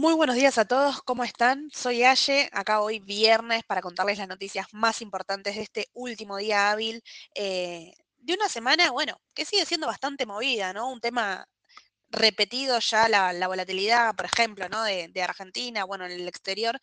Muy buenos días a todos, ¿cómo están? Soy Aye, acá hoy viernes para contarles las noticias más importantes de este último día hábil eh, de una semana, bueno, que sigue siendo bastante movida, ¿no? Un tema repetido ya, la, volatilidad, por ejemplo, ¿no? De, de Argentina, bueno, en el exterior.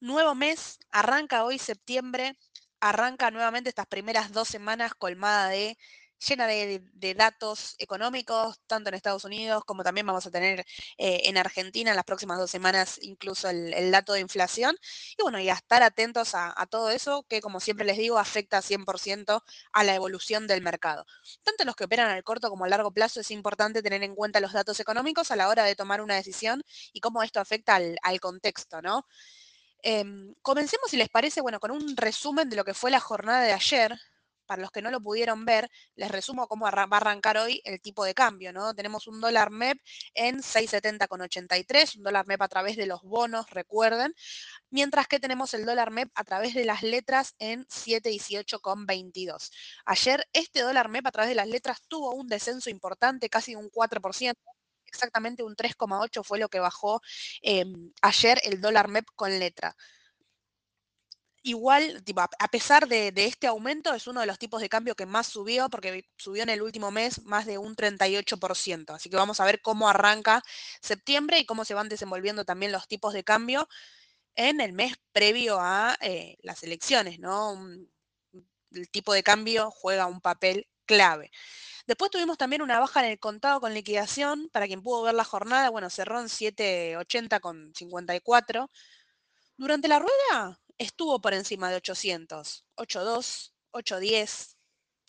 Nuevo mes, arranca hoy septiembre, arranca nuevamente estas primeras dos semanas colmada de llena de, datos económicos, tanto en Estados Unidos como también vamos a tener eh, en Argentina en las próximas dos semanas incluso el, dato de inflación. Y bueno, y a estar atentos a, todo eso que, como siempre les digo, afecta 100% a la evolución del mercado. Tanto los que operan al corto como a largo plazo es importante tener en cuenta los datos económicos a la hora de tomar una decisión y cómo esto afecta al, contexto, ¿no? Em, comencemos, si les parece, bueno, con un resumen de lo que fue la jornada de ayer, para los que no lo pudieron ver, les resumo cómo va a arrancar hoy el tipo de cambio, ¿no? Tenemos un dólar MEP en 6,70,83, un dólar MEP a través de los bonos, recuerden, mientras que tenemos el dólar MEP a través de las letras en 7,18,22. Ayer este dólar MEP a través de las letras tuvo un descenso importante, casi un 4%, exactamente un 3,8 fue lo que bajó em, ayer el dólar MEP con letra igual, a pesar de, este aumento, es uno de los tipos de cambio que más subió, porque subió en el último mes más de un 38%. Así que vamos a ver cómo arranca septiembre y cómo se van desenvolviendo también los tipos de cambio en el mes previo a eh, las elecciones, ¿no? el tipo de cambio juega un papel clave. Después tuvimos también una baja en el contado con liquidación. Para quien pudo ver la jornada, bueno, cerró en 7.80 con 54. Durante la rueda estuvo por encima de 800, 802, 810,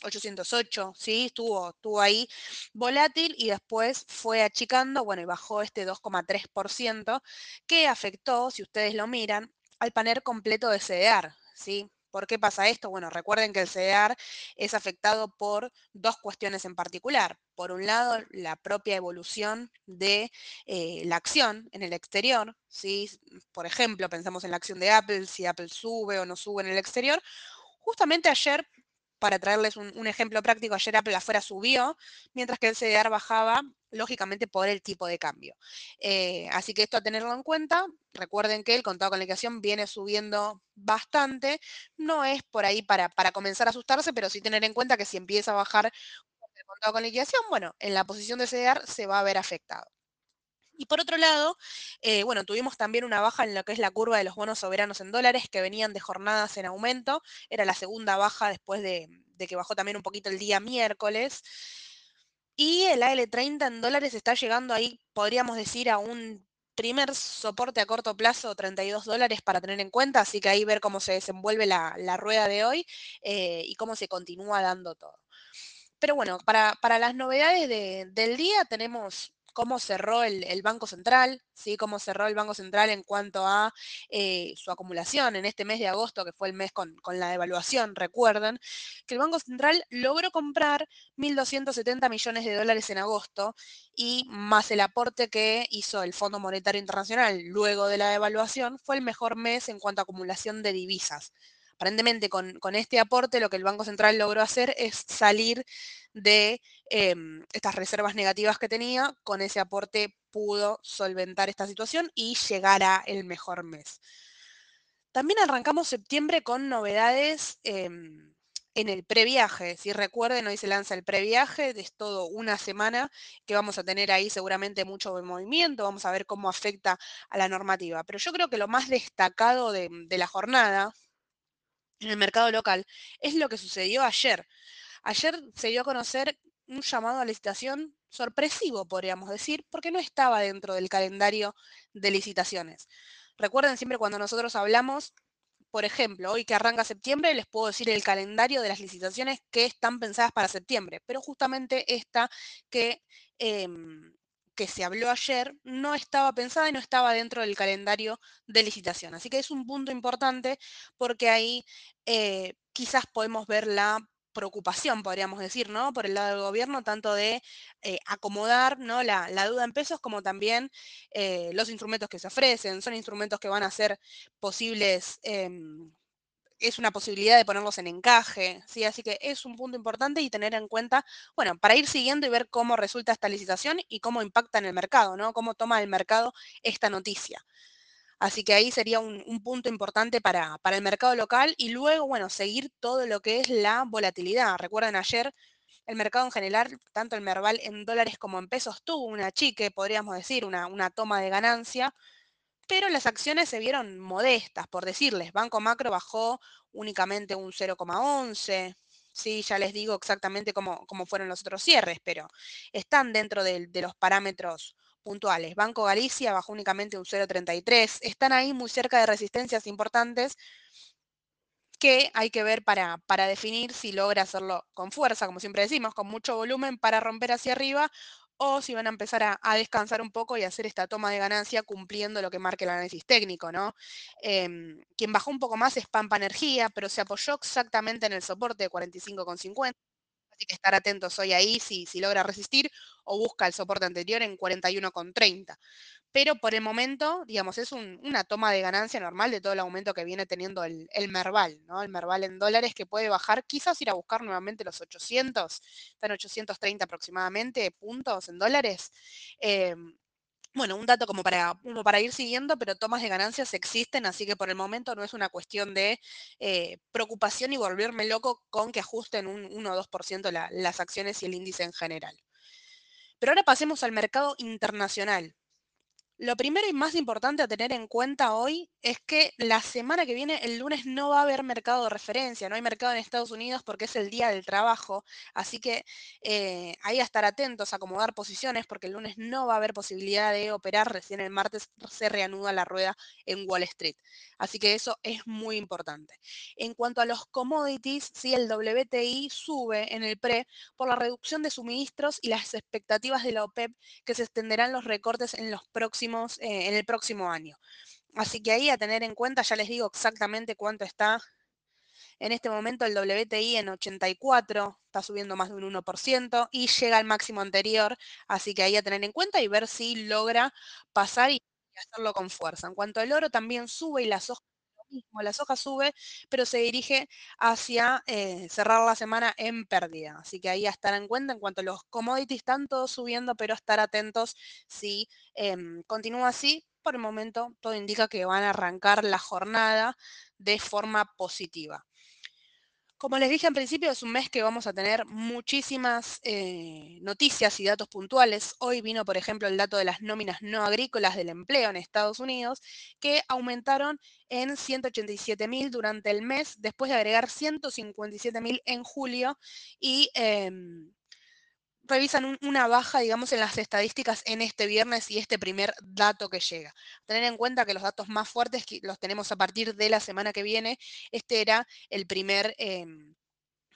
808, ¿sí? Estuvo, estuvo ahí volátil y después fue achicando, bueno, y bajó este 2,3% que afectó, si ustedes lo miran, al panel completo de CDR, ¿sí? ¿Por qué pasa esto? Bueno, recuerden que el CDR es afectado por dos cuestiones en particular. Por un lado, la propia evolución de eh, la acción en el exterior. ¿sí? Por ejemplo, pensamos en la acción de Apple, si Apple sube o no sube en el exterior. Justamente ayer para traerles un, ejemplo práctico, ayer Apple afuera subió, mientras que el CDR bajaba, lógicamente, por el tipo de cambio. Eh, así que esto a tenerlo en cuenta. Recuerden que el contado con liquidación viene subiendo bastante. No es por ahí para, para comenzar a asustarse, pero sí tener en cuenta que si empieza a bajar el contado con liquidación, bueno, en la posición de CDR se va a ver afectado. Y por otro lado, eh, bueno, tuvimos también una baja en lo que es la curva de los bonos soberanos en dólares que venían de jornadas en aumento. Era la segunda baja después de, que bajó también un poquito el día miércoles. Y el AL30 en dólares está llegando ahí, podríamos decir, a un primer soporte a corto plazo, 32 dólares para tener en cuenta, así que ahí ver cómo se desenvuelve la, rueda de hoy eh, y cómo se continúa dando todo. Pero bueno, para, las novedades del día tenemos cómo cerró el, Banco Central, ¿sí? cómo cerró el Banco Central en cuanto a eh, su acumulación en este mes de agosto, que fue el mes con, la devaluación, recuerden, que el Banco Central logró comprar 1.270 millones de dólares en agosto y más el aporte que hizo el Fondo Monetario Internacional luego de la devaluación, fue el mejor mes en cuanto a acumulación de divisas. Aparentemente con, este aporte lo que el Banco Central logró hacer es salir de em, estas reservas negativas que tenía, con ese aporte pudo solventar esta situación y llegar a el mejor mes. También arrancamos septiembre con novedades em, en el previaje. Si recuerden, hoy se lanza el previaje, es todo una semana que vamos a tener ahí seguramente mucho movimiento, vamos a ver cómo afecta a la normativa. Pero yo creo que lo más destacado de la jornada, en el mercado local, es lo que sucedió ayer. Ayer se dio a conocer un llamado a licitación sorpresivo, podríamos decir, porque no estaba dentro del calendario de licitaciones. Recuerden siempre cuando nosotros hablamos, por ejemplo, hoy que arranca septiembre, les puedo decir el calendario de las licitaciones que están pensadas para septiembre, pero justamente esta que em, que se habló ayer no estaba pensada y no estaba dentro del calendario de licitación. Así que es un punto importante porque ahí eh, quizás podemos ver la preocupación, podríamos decir, ¿no? Por el lado del gobierno, tanto de eh, acomodar ¿no? La, duda en pesos como también eh, los instrumentos que se ofrecen. Son instrumentos que van a ser posibles em, es una posibilidad de ponerlos en encaje, ¿sí? Así que es un punto importante y tener en cuenta, bueno, para ir siguiendo y ver cómo resulta esta licitación y cómo impacta en el mercado, ¿no? Cómo toma el mercado esta noticia. Así que ahí sería un, un punto importante para, para el mercado local y luego, bueno, seguir todo lo que es la volatilidad. Recuerden ayer el mercado en general, tanto el Merval en dólares como en pesos, tuvo una chique, podríamos decir, una, una toma de ganancia, pero las acciones se vieron modestas, por decirles. Banco Macro bajó únicamente un 0,11. Sí, ya les digo exactamente cómo, cómo, fueron los otros cierres, pero están dentro de, los parámetros puntuales. Banco Galicia bajó únicamente un 0,33. Están ahí muy cerca de resistencias importantes que hay que ver para, para definir si logra hacerlo con fuerza, como siempre decimos, con mucho volumen para romper hacia arriba o si van a empezar a, descansar un poco y hacer esta toma de ganancia cumpliendo lo que marque el análisis técnico, ¿no? Eh, quien bajó un poco más es Pampa Energía, pero se apoyó exactamente en el soporte de 45,50. Así que estar atentos hoy ahí si, si logra resistir o busca el soporte anterior en 41,30 pero por el momento, digamos, es un, una toma de ganancia normal de todo el aumento que viene teniendo el, el, Merval, ¿no? El Merval en dólares que puede bajar, quizás ir a buscar nuevamente los 800, están 830 aproximadamente puntos en dólares. Eh, bueno, un dato como para, como para ir siguiendo, pero tomas de ganancias existen, así que por el momento no es una cuestión de eh, preocupación y volverme loco con que ajusten un 1 o 2% la, las acciones y el índice en general. Pero ahora pasemos al mercado internacional. Lo primero y más importante a tener en cuenta hoy es que la semana que viene, el lunes, no va a haber mercado de referencia, no hay mercado en Estados Unidos porque es el día del trabajo, así que eh, ahí a estar atentos, a acomodar posiciones porque el lunes no va a haber posibilidad de operar, recién el martes se reanuda la rueda en Wall Street, así que eso es muy importante. En cuanto a los commodities, sí, el WTI sube en el pre por la reducción de suministros y las expectativas de la OPEP que se extenderán los recortes en los próximos eh, en el próximo año. Así que ahí a tener en cuenta, ya les digo exactamente cuánto está en este momento el WTI en 84, está subiendo más de un 1% y llega al máximo anterior, así que ahí a tener en cuenta y ver si logra pasar y hacerlo con fuerza. En cuanto al oro también sube y la soja mismo, la soja sube, pero se dirige hacia eh, cerrar la semana en pérdida. Así que ahí a estar en cuenta en cuanto a los commodities, están todos subiendo, pero estar atentos si eh, continúa así. Por el momento, todo indica que van a arrancar la jornada de forma positiva. Como les dije al principio, es un mes que vamos a tener muchísimas eh, noticias y datos puntuales. Hoy vino, por ejemplo, el dato de las nóminas no agrícolas del empleo en Estados Unidos, que aumentaron en 187 mil durante el mes, después de agregar 157 mil en julio y eh, revisan un, una baja, digamos, en las estadísticas en este viernes y este primer dato que llega. Tener en cuenta que los datos más fuertes los tenemos a partir de la semana que viene. Este era el primer eh,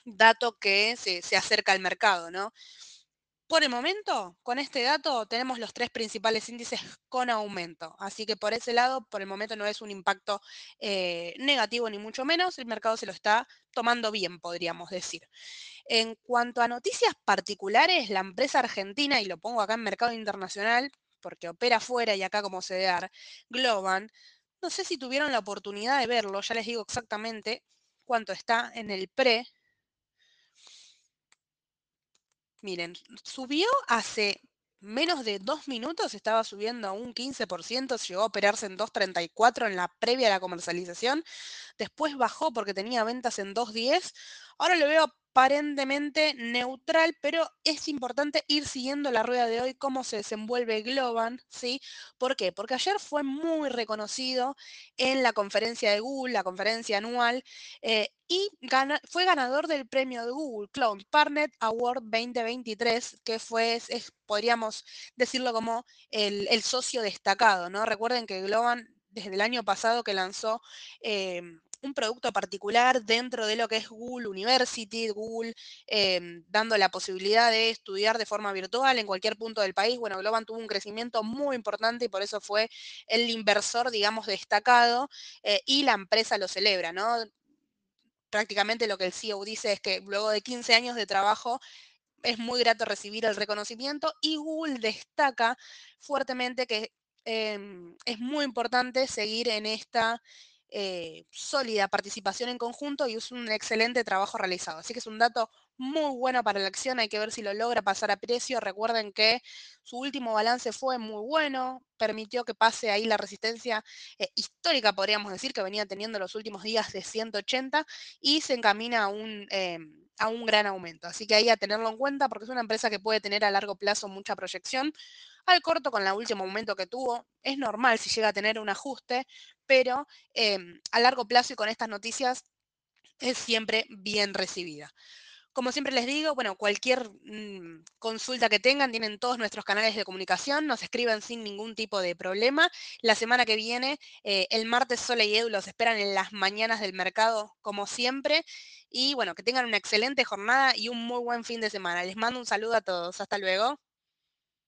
dato que se, se acerca al mercado, ¿no? Por el momento, con este dato tenemos los tres principales índices con aumento, así que por ese lado, por el momento no es un impacto eh, negativo ni mucho menos, el mercado se lo está tomando bien, podríamos decir. En cuanto a noticias particulares, la empresa argentina, y lo pongo acá en mercado internacional, porque opera afuera y acá como CDR, Globan, no sé si tuvieron la oportunidad de verlo, ya les digo exactamente cuánto está en el pre, Miren, subió hace menos de dos minutos, estaba subiendo a un 15%, llegó a operarse en 2.34 en la previa a la comercialización, después bajó porque tenía ventas en 2.10, ahora lo veo aparentemente neutral, pero es importante ir siguiendo la rueda de hoy, cómo se desenvuelve Globan, ¿sí? ¿Por qué? Porque ayer fue muy reconocido en la conferencia de Google, la conferencia anual, eh, y fue ganador del premio de Google Cloud Partner Award 2023, que fue, es, podríamos decirlo como el, el, socio destacado, ¿no? Recuerden que Globan desde el año pasado que lanzó eh, un producto particular dentro de lo que es Google University, Google eh, dando la posibilidad de estudiar de forma virtual en cualquier punto del país. Bueno, Globan tuvo un crecimiento muy importante y por eso fue el inversor, digamos, destacado eh, y la empresa lo celebra, ¿no? Prácticamente lo que el CEO dice es que luego de 15 años de trabajo es muy grato recibir el reconocimiento y Google destaca fuertemente que eh, es muy importante seguir en esta eh, sólida participación en conjunto y es un excelente trabajo realizado. Así que es un dato muy bueno para la acción, hay que ver si lo logra pasar a precio. Recuerden que su último balance fue muy bueno, permitió que pase ahí la resistencia eh, histórica, podríamos decir, que venía teniendo los últimos días de 180 y se encamina a un... Em, a un gran aumento. Así que ahí a tenerlo en cuenta porque es una empresa que puede tener a largo plazo mucha proyección. Al corto, con el último aumento que tuvo, es normal si llega a tener un ajuste, pero em, a largo plazo y con estas noticias es siempre bien recibida. Como siempre les digo, bueno, cualquier mm, consulta que tengan, tienen todos nuestros canales de comunicación, nos escriben sin ningún tipo de problema. La semana que viene, eh, el martes Sole y Edu los esperan en las mañanas del mercado, como siempre. Y bueno, que tengan una excelente jornada y un muy buen fin de semana. Les mando un saludo a todos. Hasta luego.